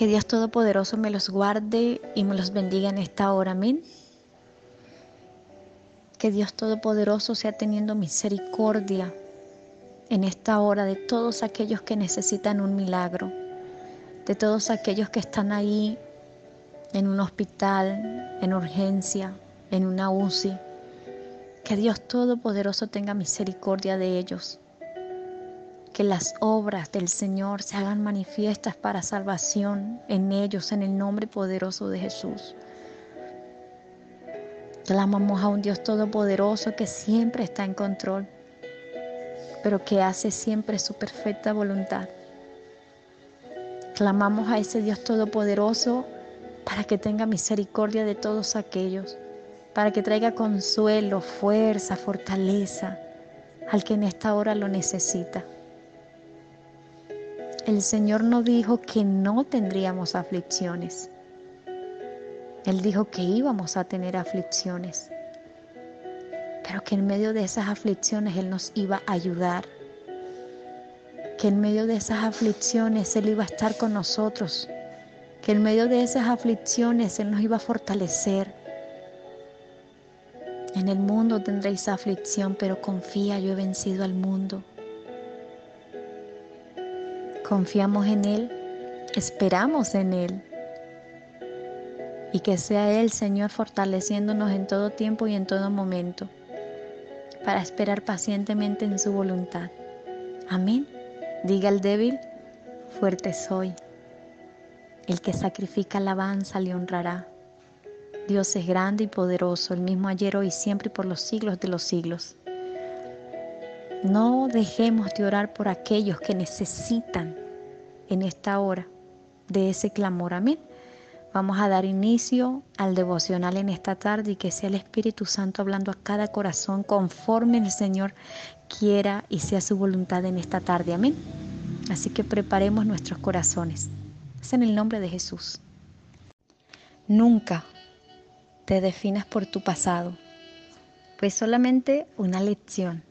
Que Dios Todopoderoso me los guarde y me los bendiga en esta hora. Amén. Que Dios Todopoderoso sea teniendo misericordia en esta hora de todos aquellos que necesitan un milagro, de todos aquellos que están ahí en un hospital, en urgencia, en una UCI. Que Dios Todopoderoso tenga misericordia de ellos que las obras del Señor se hagan manifiestas para salvación en ellos, en el nombre poderoso de Jesús. Clamamos a un Dios todopoderoso que siempre está en control, pero que hace siempre su perfecta voluntad. Clamamos a ese Dios todopoderoso para que tenga misericordia de todos aquellos, para que traiga consuelo, fuerza, fortaleza al que en esta hora lo necesita. El Señor no dijo que no tendríamos aflicciones. Él dijo que íbamos a tener aflicciones, pero que en medio de esas aflicciones Él nos iba a ayudar, que en medio de esas aflicciones Él iba a estar con nosotros, que en medio de esas aflicciones Él nos iba a fortalecer. En el mundo tendréis aflicción, pero confía, yo he vencido al mundo. Confiamos en Él, esperamos en Él. Y que sea Él, Señor, fortaleciéndonos en todo tiempo y en todo momento, para esperar pacientemente en su voluntad. Amén. Diga el débil, fuerte soy. El que sacrifica alabanza le honrará. Dios es grande y poderoso, el mismo ayer, hoy siempre y por los siglos de los siglos. No dejemos de orar por aquellos que necesitan en esta hora de ese clamor. Amén. Vamos a dar inicio al devocional en esta tarde y que sea el Espíritu Santo hablando a cada corazón conforme el Señor quiera y sea su voluntad en esta tarde. Amén. Así que preparemos nuestros corazones. Es en el nombre de Jesús. Nunca te definas por tu pasado, pues solamente una lección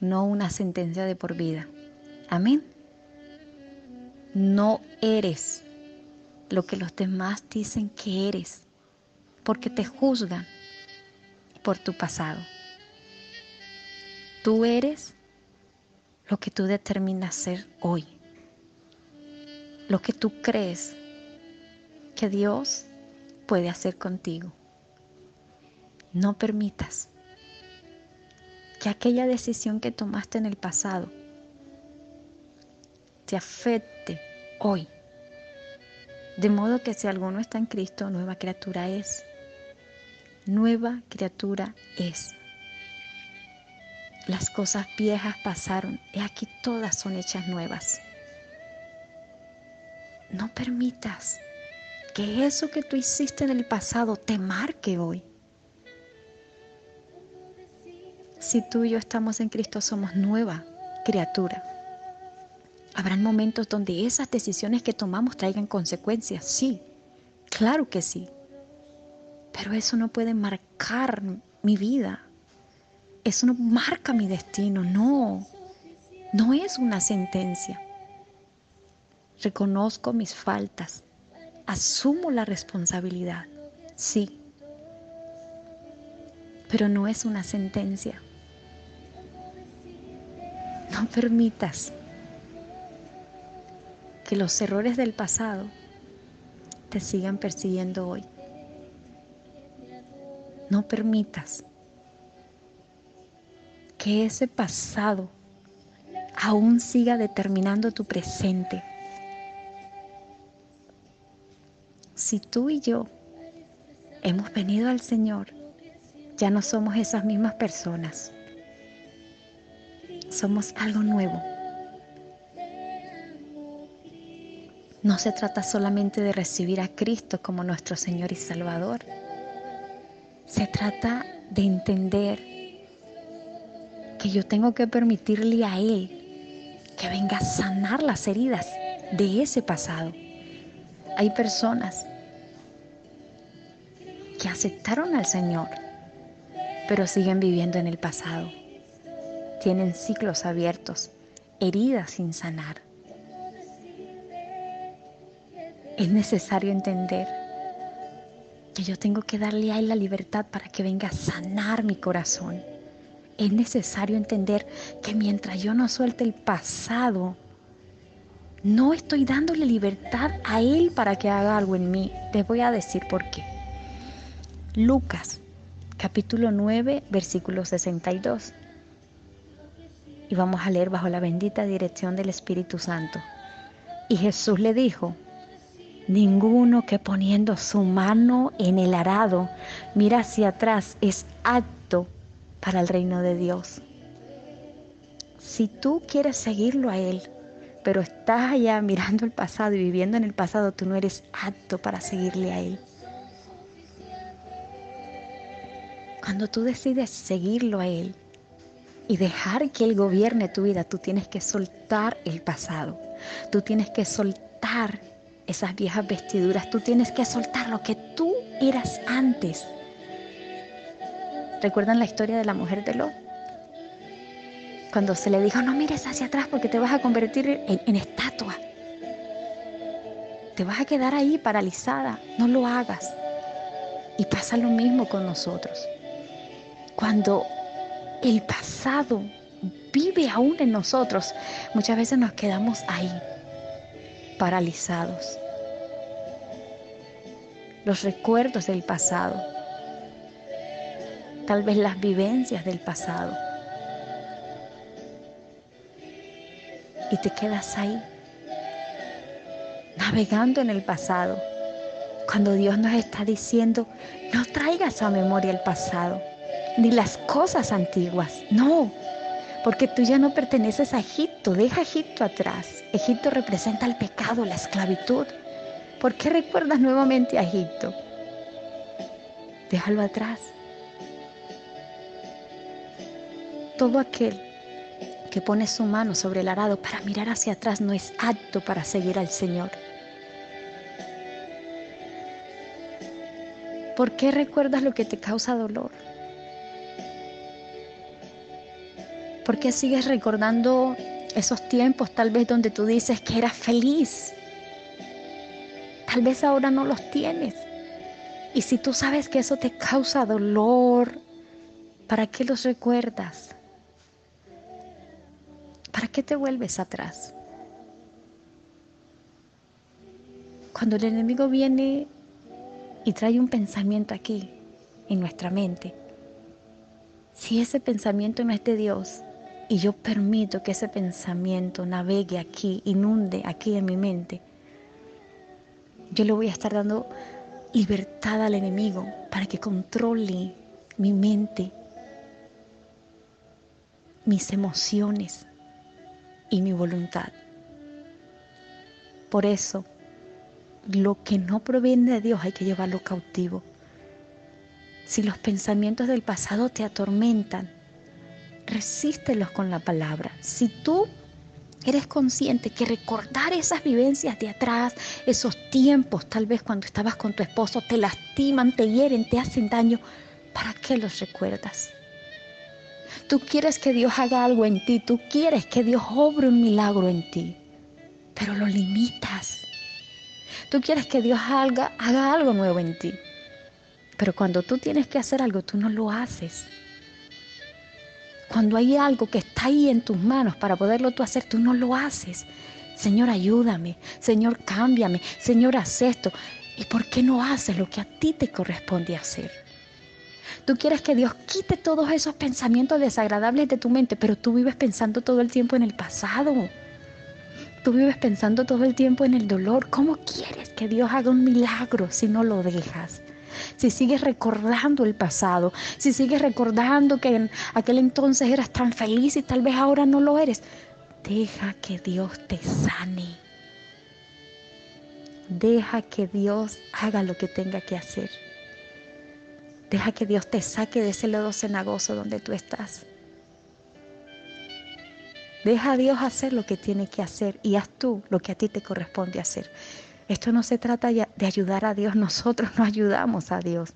no una sentencia de por vida. Amén. No eres lo que los demás dicen que eres, porque te juzgan por tu pasado. Tú eres lo que tú determinas ser hoy, lo que tú crees que Dios puede hacer contigo. No permitas que aquella decisión que tomaste en el pasado te afecte hoy. De modo que si alguno está en Cristo, nueva criatura es. Nueva criatura es. Las cosas viejas pasaron y aquí todas son hechas nuevas. No permitas que eso que tú hiciste en el pasado te marque hoy. Si tú y yo estamos en Cristo, somos nueva criatura. Habrán momentos donde esas decisiones que tomamos traigan consecuencias, sí, claro que sí. Pero eso no puede marcar mi vida. Eso no marca mi destino, no. No es una sentencia. Reconozco mis faltas, asumo la responsabilidad, sí. Pero no es una sentencia. No permitas que los errores del pasado te sigan persiguiendo hoy. No permitas que ese pasado aún siga determinando tu presente. Si tú y yo hemos venido al Señor, ya no somos esas mismas personas somos algo nuevo. No se trata solamente de recibir a Cristo como nuestro Señor y Salvador. Se trata de entender que yo tengo que permitirle a Él que venga a sanar las heridas de ese pasado. Hay personas que aceptaron al Señor, pero siguen viviendo en el pasado tienen ciclos abiertos, heridas sin sanar. Es necesario entender que yo tengo que darle a Él la libertad para que venga a sanar mi corazón. Es necesario entender que mientras yo no suelte el pasado, no estoy dándole libertad a Él para que haga algo en mí. Les voy a decir por qué. Lucas, capítulo 9, versículo 62. Y vamos a leer bajo la bendita dirección del Espíritu Santo. Y Jesús le dijo, ninguno que poniendo su mano en el arado mira hacia atrás es apto para el reino de Dios. Si tú quieres seguirlo a Él, pero estás allá mirando el pasado y viviendo en el pasado, tú no eres apto para seguirle a Él. Cuando tú decides seguirlo a Él y dejar que Él gobierne tu vida, tú tienes que soltar el pasado. Tú tienes que soltar esas viejas vestiduras. Tú tienes que soltar lo que tú eras antes. ¿Recuerdan la historia de la mujer de Lot? Cuando se le dijo, no mires hacia atrás porque te vas a convertir en, en estatua. Te vas a quedar ahí paralizada. No lo hagas. Y pasa lo mismo con nosotros. Cuando el pasado vive aún en nosotros, muchas veces nos quedamos ahí, paralizados. Los recuerdos del pasado, tal vez las vivencias del pasado. Y te quedas ahí, navegando en el pasado, cuando Dios nos está diciendo, no traigas a memoria el pasado, ni las cosas antiguas, no, porque tú ya no perteneces a Egipto, deja Egipto atrás. Egipto representa el pecado, la esclavitud. ¿Por qué recuerdas nuevamente a Egipto? Déjalo atrás. Todo aquel que pone su mano sobre el arado para mirar hacia atrás no es apto para seguir al Señor. ¿Por qué recuerdas lo que te causa dolor? ¿Por qué sigues recordando esos tiempos tal vez donde tú dices que eras feliz? Tal vez ahora no los tienes. Y si tú sabes que eso te causa dolor, ¿para qué los recuerdas? ¿Para qué te vuelves atrás? Cuando el enemigo viene y trae un pensamiento aquí, en nuestra mente, si ese pensamiento no es de Dios y yo permito que ese pensamiento navegue aquí, inunde aquí en mi mente, yo le voy a estar dando libertad al enemigo para que controle mi mente, mis emociones, y mi voluntad. Por eso, lo que no proviene de Dios hay que llevarlo cautivo. Si los pensamientos del pasado te atormentan, resístelos con la palabra. Si tú eres consciente que recordar esas vivencias de atrás, esos tiempos, tal vez cuando estabas con tu esposo, te lastiman, te hieren, te hacen daño, ¿para qué los recuerdas? Tú quieres que Dios haga algo en ti, tú quieres que Dios obre un milagro en ti, pero lo limitas. Tú quieres que Dios haga, haga algo nuevo en ti, pero cuando tú tienes que hacer algo, tú no lo haces. Cuando hay algo que está ahí en tus manos para poderlo tú hacer, tú no lo haces. Señor, ayúdame. Señor, cámbiame. Señor, haz esto. ¿Y por qué no haces lo que a ti te corresponde hacer? Tú quieres que Dios quite todos esos pensamientos desagradables de tu mente, pero tú vives pensando todo el tiempo en el pasado. Tú vives pensando todo el tiempo en el dolor. ¿Cómo quieres que Dios haga un milagro si no lo dejas? Si sigues recordando el pasado, si sigues recordando que en aquel entonces eras tan feliz y tal vez ahora no lo eres, deja que Dios te sane. Deja que Dios haga lo que tenga que hacer. Deja que Dios te saque de ese lodo cenagoso donde tú estás. Deja a Dios hacer lo que tiene que hacer y haz tú lo que a ti te corresponde hacer. Esto no se trata de ayudar a Dios, nosotros no ayudamos a Dios.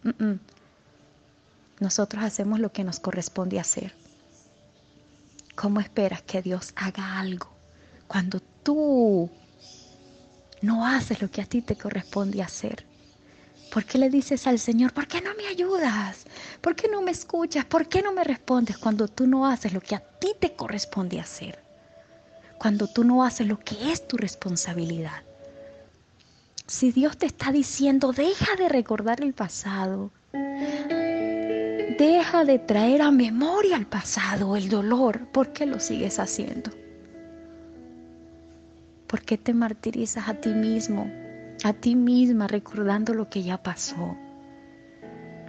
Nosotros hacemos lo que nos corresponde hacer. ¿Cómo esperas que Dios haga algo cuando tú no haces lo que a ti te corresponde hacer? ¿Por qué le dices al Señor, ¿por qué no me ayudas? ¿Por qué no me escuchas? ¿Por qué no me respondes cuando tú no haces lo que a ti te corresponde hacer? Cuando tú no haces lo que es tu responsabilidad. Si Dios te está diciendo, deja de recordar el pasado, deja de traer a memoria el pasado, el dolor, ¿por qué lo sigues haciendo? ¿Por qué te martirizas a ti mismo, a ti misma recordando lo que ya pasó?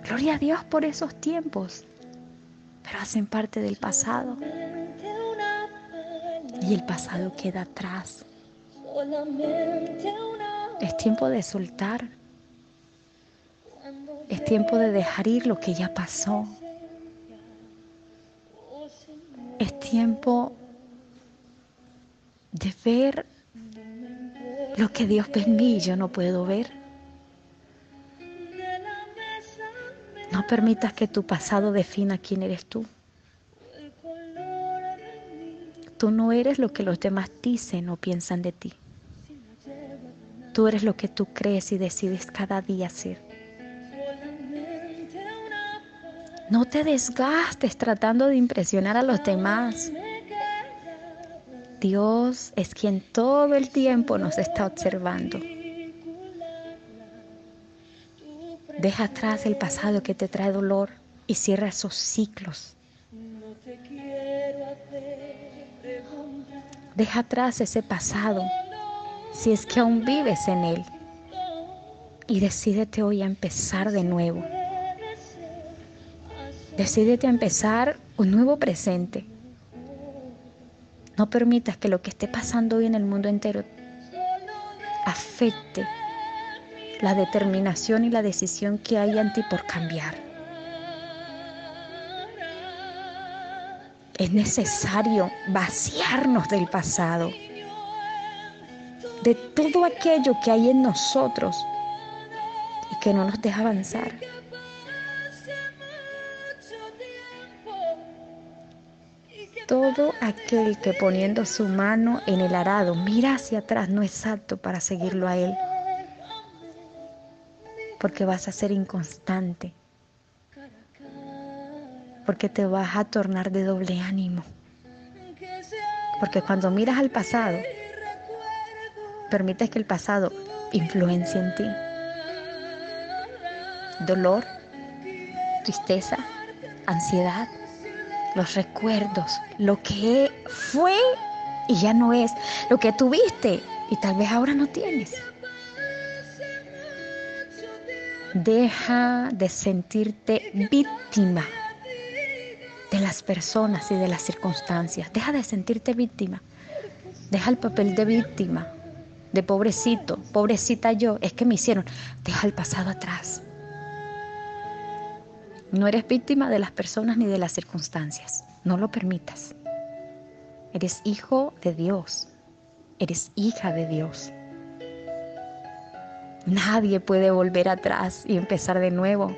Gloria a Dios por esos tiempos, pero hacen parte del pasado. Y el pasado queda atrás. Es tiempo de soltar. Es tiempo de dejar ir lo que ya pasó. Es tiempo de ver lo que Dios ve mí yo no puedo ver. No permitas que tu pasado defina quién eres tú. Tú no eres lo que los demás dicen o piensan de ti. Tú eres lo que tú crees y decides cada día ser. No te desgastes tratando de impresionar a los demás. Dios es quien todo el tiempo nos está observando. Deja atrás el pasado que te trae dolor y cierra esos ciclos. Deja atrás ese pasado si es que aún vives en él. Y decídete hoy a empezar de nuevo. Decídete a empezar un nuevo presente no permitas que lo que esté pasando hoy en el mundo entero afecte la determinación y la decisión que hay en ti por cambiar. Es necesario vaciarnos del pasado, de todo aquello que hay en nosotros y que no nos deja avanzar. Todo aquel que poniendo su mano en el arado mira hacia atrás no es apto para seguirlo a Él, porque vas a ser inconstante, porque te vas a tornar de doble ánimo, porque cuando miras al pasado, permites que el pasado influencie en ti. Dolor, tristeza, ansiedad, los recuerdos, lo que fue y ya no es, lo que tuviste y tal vez ahora no tienes. Deja de sentirte víctima de las personas y de las circunstancias. Deja de sentirte víctima. Deja el papel de víctima, de pobrecito, pobrecita yo, es que me hicieron. Deja el pasado atrás. No eres víctima de las personas ni de las circunstancias. No lo permitas. Eres hijo de Dios. Eres hija de Dios. Nadie puede volver atrás y empezar de nuevo,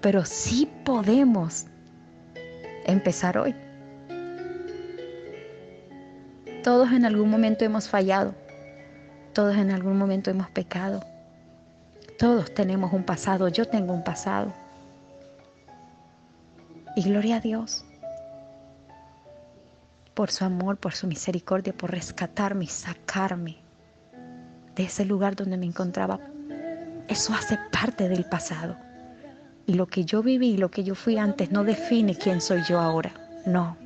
pero sí podemos empezar hoy. Todos en algún momento hemos fallado, todos en algún momento hemos pecado, todos tenemos un pasado, yo tengo un pasado. Y gloria a Dios por su amor, por su misericordia, por rescatarme y sacarme de ese lugar donde me encontraba. Eso hace parte del pasado. Y lo que yo viví, lo que yo fui antes, no define quién soy yo ahora. No,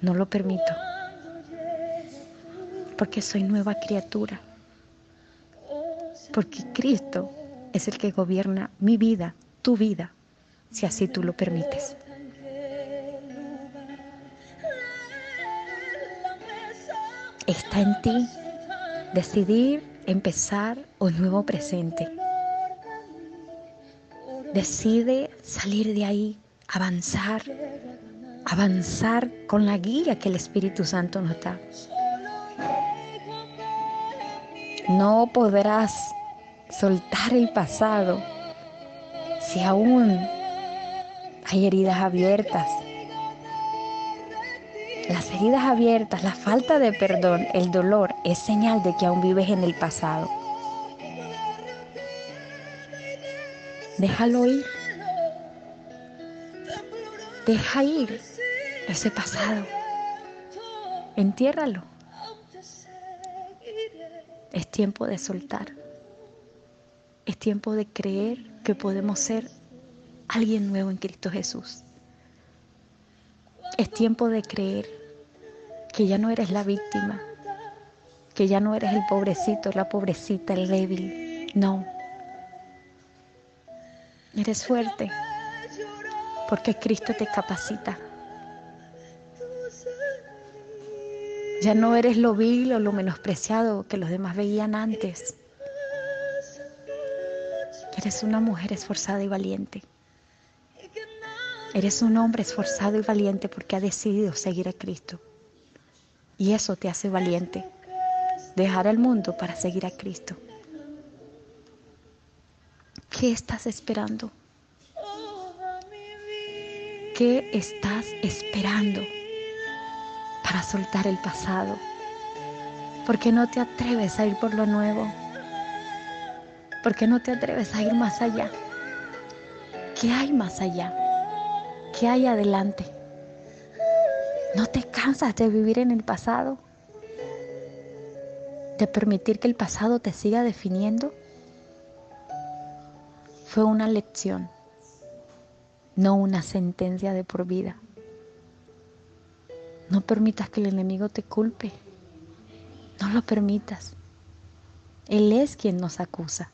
no lo permito. Porque soy nueva criatura. Porque Cristo es el que gobierna mi vida, tu vida si así tú lo permites. Está en ti decidir empezar un nuevo presente. Decide salir de ahí, avanzar, avanzar con la guía que el Espíritu Santo nos da. No podrás soltar el pasado si aún hay heridas abiertas. Las heridas abiertas, la falta de perdón, el dolor es señal de que aún vives en el pasado. Déjalo ir. Deja ir ese pasado. Entiérralo. Es tiempo de soltar. Es tiempo de creer que podemos ser alguien nuevo en Cristo Jesús. Es tiempo de creer que ya no eres la víctima, que ya no eres el pobrecito, la pobrecita, el débil. No. Eres fuerte porque Cristo te capacita. Ya no eres lo vil o lo menospreciado que los demás veían antes. Eres una mujer esforzada y valiente. Eres un hombre esforzado y valiente porque ha decidido seguir a Cristo. Y eso te hace valiente. Dejar al mundo para seguir a Cristo. ¿Qué estás esperando? ¿Qué estás esperando para soltar el pasado? ¿Por qué no te atreves a ir por lo nuevo? ¿Por qué no te atreves a ir más allá? ¿Qué hay más allá? ¿Qué hay adelante? ¿No te cansas de vivir en el pasado? ¿De permitir que el pasado te siga definiendo? Fue una lección, no una sentencia de por vida. No permitas que el enemigo te culpe. No lo permitas. Él es quien nos acusa,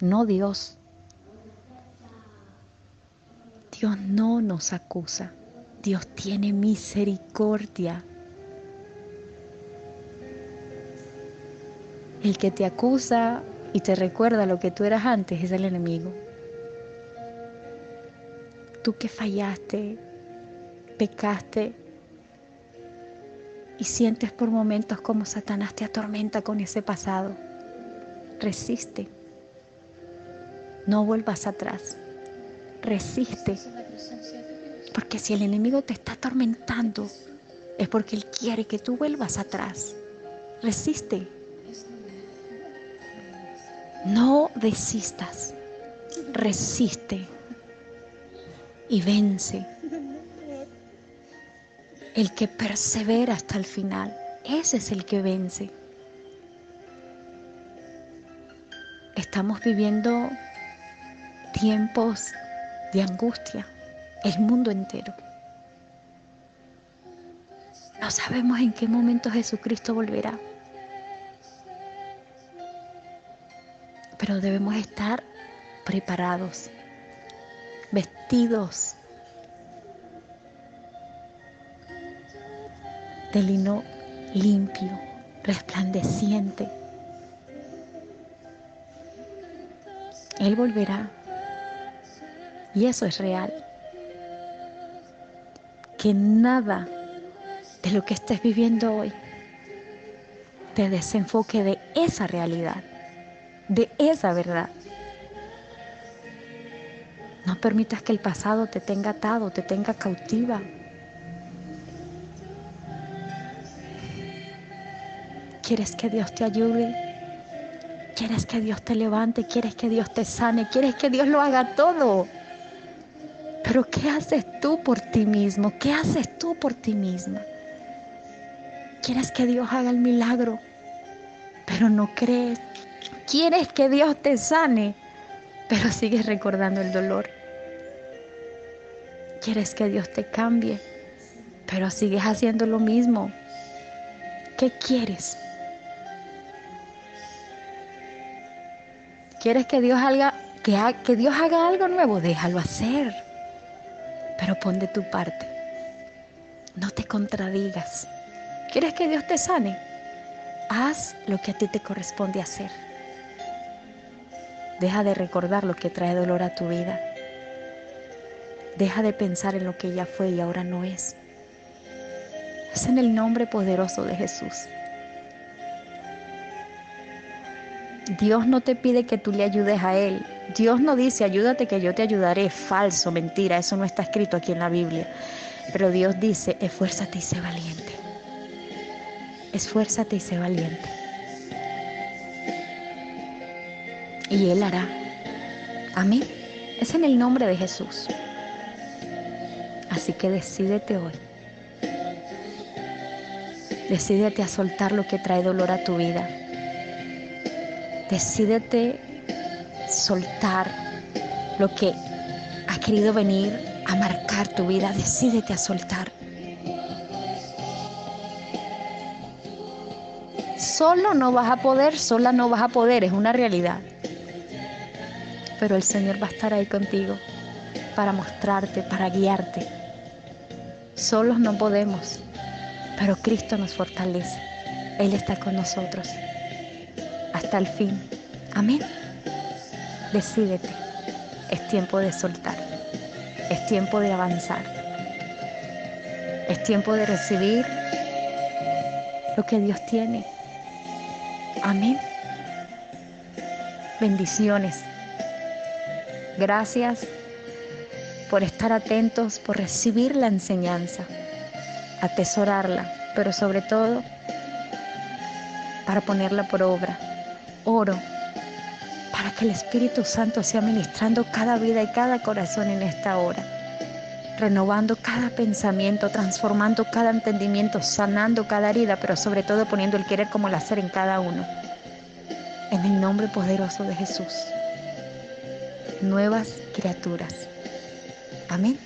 no Dios. Dios no nos acusa. Dios tiene misericordia. El que te acusa y te recuerda lo que tú eras antes es el enemigo. Tú que fallaste, pecaste y sientes por momentos como Satanás te atormenta con ese pasado. Resiste. No vuelvas atrás resiste. Porque si el enemigo te está atormentando, es porque él quiere que tú vuelvas atrás. Resiste. No desistas. Resiste. Y vence. El que persevera hasta el final, ese es el que vence. Estamos viviendo tiempos de angustia, el mundo entero. No sabemos en qué momento Jesucristo volverá. Pero debemos estar preparados, vestidos de lino limpio, resplandeciente. Él volverá y eso es real. Que nada de lo que estés viviendo hoy te desenfoque de esa realidad, de esa verdad. No permitas que el pasado te tenga atado, te tenga cautiva. ¿Quieres que Dios te ayude? ¿Quieres que Dios te levante? ¿Quieres que Dios te sane? ¿Quieres que Dios lo haga todo? Pero ¿qué haces tú por ti mismo? ¿Qué haces tú por ti misma? Quieres que Dios haga el milagro, pero no crees. Quieres que Dios te sane, pero sigues recordando el dolor. Quieres que Dios te cambie, pero sigues haciendo lo mismo. ¿Qué quieres? ¿Quieres que Dios haga, que, Dios haga algo nuevo? Déjalo hacer pero pon de tu parte. No te contradigas. ¿Quieres que Dios te sane? Haz lo que a ti te corresponde hacer. Deja de recordar lo que trae dolor a tu vida. Deja de pensar en lo que ya fue y ahora no es. Es en el nombre poderoso de Jesús. Dios no te pide que tú le ayudes a Él. Dios no dice, ayúdate que yo te ayudaré. Falso, mentira, eso no está escrito aquí en la Biblia. Pero Dios dice, esfuérzate y sé valiente. Esfuérzate y sé valiente. Y Él hará. Amén. Es en el nombre de Jesús. Así que decídete hoy. Decídete a soltar lo que trae dolor a tu vida. Decídete soltar lo que ha querido venir a marcar tu vida. Decídete a soltar. Solo no vas a poder, sola no vas a poder, es una realidad. Pero el Señor va a estar ahí contigo para mostrarte, para guiarte. Solos no podemos, pero Cristo nos fortalece. Él está con nosotros hasta el fin. Amén. Decídete. Es tiempo de soltar. Es tiempo de avanzar. Es tiempo de recibir lo que Dios tiene. Amén. Bendiciones. Gracias por estar atentos, por recibir la enseñanza, atesorarla, pero sobre todo para ponerla por obra. Oro para que el Espíritu Santo sea ministrando cada vida y cada corazón en esta hora, renovando cada pensamiento, transformando cada entendimiento, sanando cada herida, pero sobre todo poniendo el querer como el hacer en cada uno. En el nombre poderoso de Jesús. Nuevas criaturas. Amén.